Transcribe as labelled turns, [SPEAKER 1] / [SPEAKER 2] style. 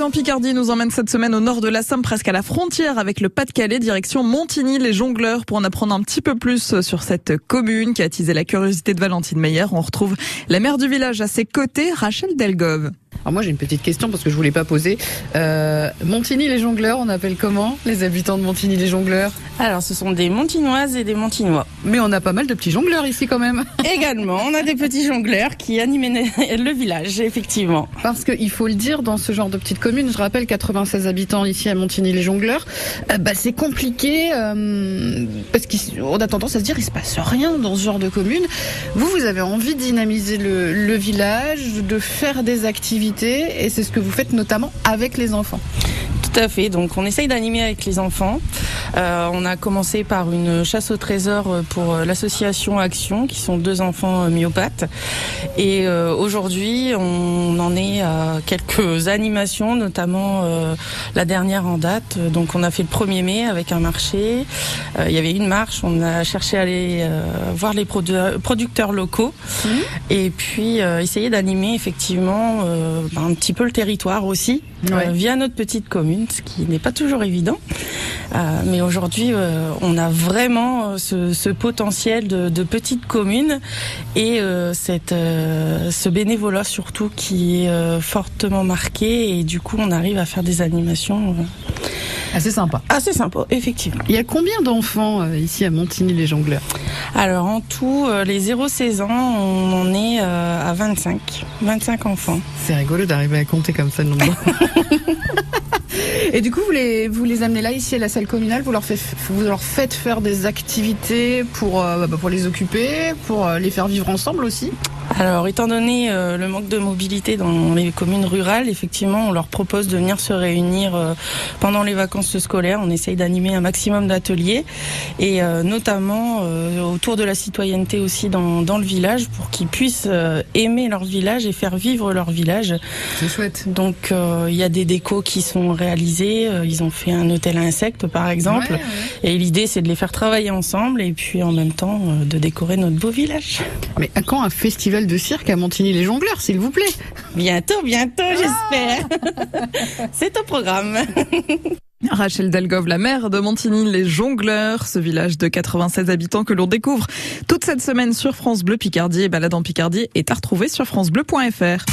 [SPEAKER 1] en Picardie nous emmène cette semaine au nord de la Somme, presque à la frontière avec le Pas-de-Calais, direction Montigny, les jongleurs. Pour en apprendre un petit peu plus sur cette commune qui a attisé la curiosité de Valentine Meyer, on retrouve la mère du village à ses côtés, Rachel Delgove.
[SPEAKER 2] Alors moi j'ai une petite question parce que je voulais pas poser. Euh, Montigny les jongleurs, on appelle comment les habitants de Montigny les jongleurs
[SPEAKER 3] Alors ce sont des Montignoises et des Montignois.
[SPEAKER 2] Mais on a pas mal de petits jongleurs ici quand même.
[SPEAKER 3] Également, on a des petits jongleurs qui animaient le village, effectivement.
[SPEAKER 2] Parce qu'il faut le dire, dans ce genre de petite commune, je rappelle 96 habitants ici à Montigny les jongleurs, euh, bah, c'est compliqué euh, parce qu'on a tendance à se dire il se passe rien dans ce genre de commune. Vous, vous avez envie de dynamiser le, le village, de faire des activités et c'est ce que vous faites notamment avec les enfants.
[SPEAKER 3] Tout à fait. Donc on essaye d'animer avec les enfants. Euh, on a commencé par une chasse au trésor pour l'association Action, qui sont deux enfants myopathes. Et euh, aujourd'hui, on en est à quelques animations, notamment euh, la dernière en date. Donc on a fait le 1er mai avec un marché. Euh, il y avait une marche. On a cherché à aller euh, voir les produ producteurs locaux
[SPEAKER 2] Mmh.
[SPEAKER 3] et puis euh, essayer d'animer effectivement ben, un petit peu le territoire aussi
[SPEAKER 2] Ouais.
[SPEAKER 3] via notre petite commune, ce qui n'est pas toujours évident. Mais aujourd'hui, euh, on a vraiment euh, ce, ce potentiel de, de petite commune et euh, cette, euh, ce bénévolat surtout qui est euh, fortement marqué et du coup, on arrive à faire des animations
[SPEAKER 2] c'est sympa.
[SPEAKER 3] assez sympas, effectivement.
[SPEAKER 2] Il y a combien d'enfants euh, ici à Montigny les jongleurs?
[SPEAKER 3] Alors en tout, euh, les 0-16 ans, on en est euh, à 25, 25 enfants.
[SPEAKER 2] C'est rigolo d'arriver à compter comme ça le nombre. Du coup, vous les, les amenez là, ici à la salle communale, vous leur, faites faire des activités pour, euh, bah, pour les occuper, pour euh, les faire vivre ensemble aussi
[SPEAKER 3] Alors, étant donné euh, le manque de mobilité dans les communes rurales, effectivement, on leur propose de venir se réunir euh, pendant les vacances scolaires. On essaye d'animer un maximum d'ateliers et euh, notamment autour de la citoyenneté aussi dans, dans le village pour qu'ils puissent aimer leur village et faire vivre leur village.
[SPEAKER 2] C'est chouette.
[SPEAKER 3] Donc, il y a des décos qui sont réalisés. Ils ont fait un hôtel à insectes, par exemple.
[SPEAKER 2] Ouais, ouais.
[SPEAKER 3] Et l'idée, c'est de les faire travailler ensemble et puis en même temps de décorer notre beau village.
[SPEAKER 2] Mais à quand un festival de cirque à Montigny les jongleurs, s'il vous plaît
[SPEAKER 3] Bientôt, bientôt, j'espère. C'est au programme.
[SPEAKER 1] Rachel Delgove, la mère de Montigny, les jongleurs, ce village de 96 habitants que l'on découvre toute cette semaine sur France Bleu Picardie et Balade en Picardie est à retrouver sur francebleu.fr.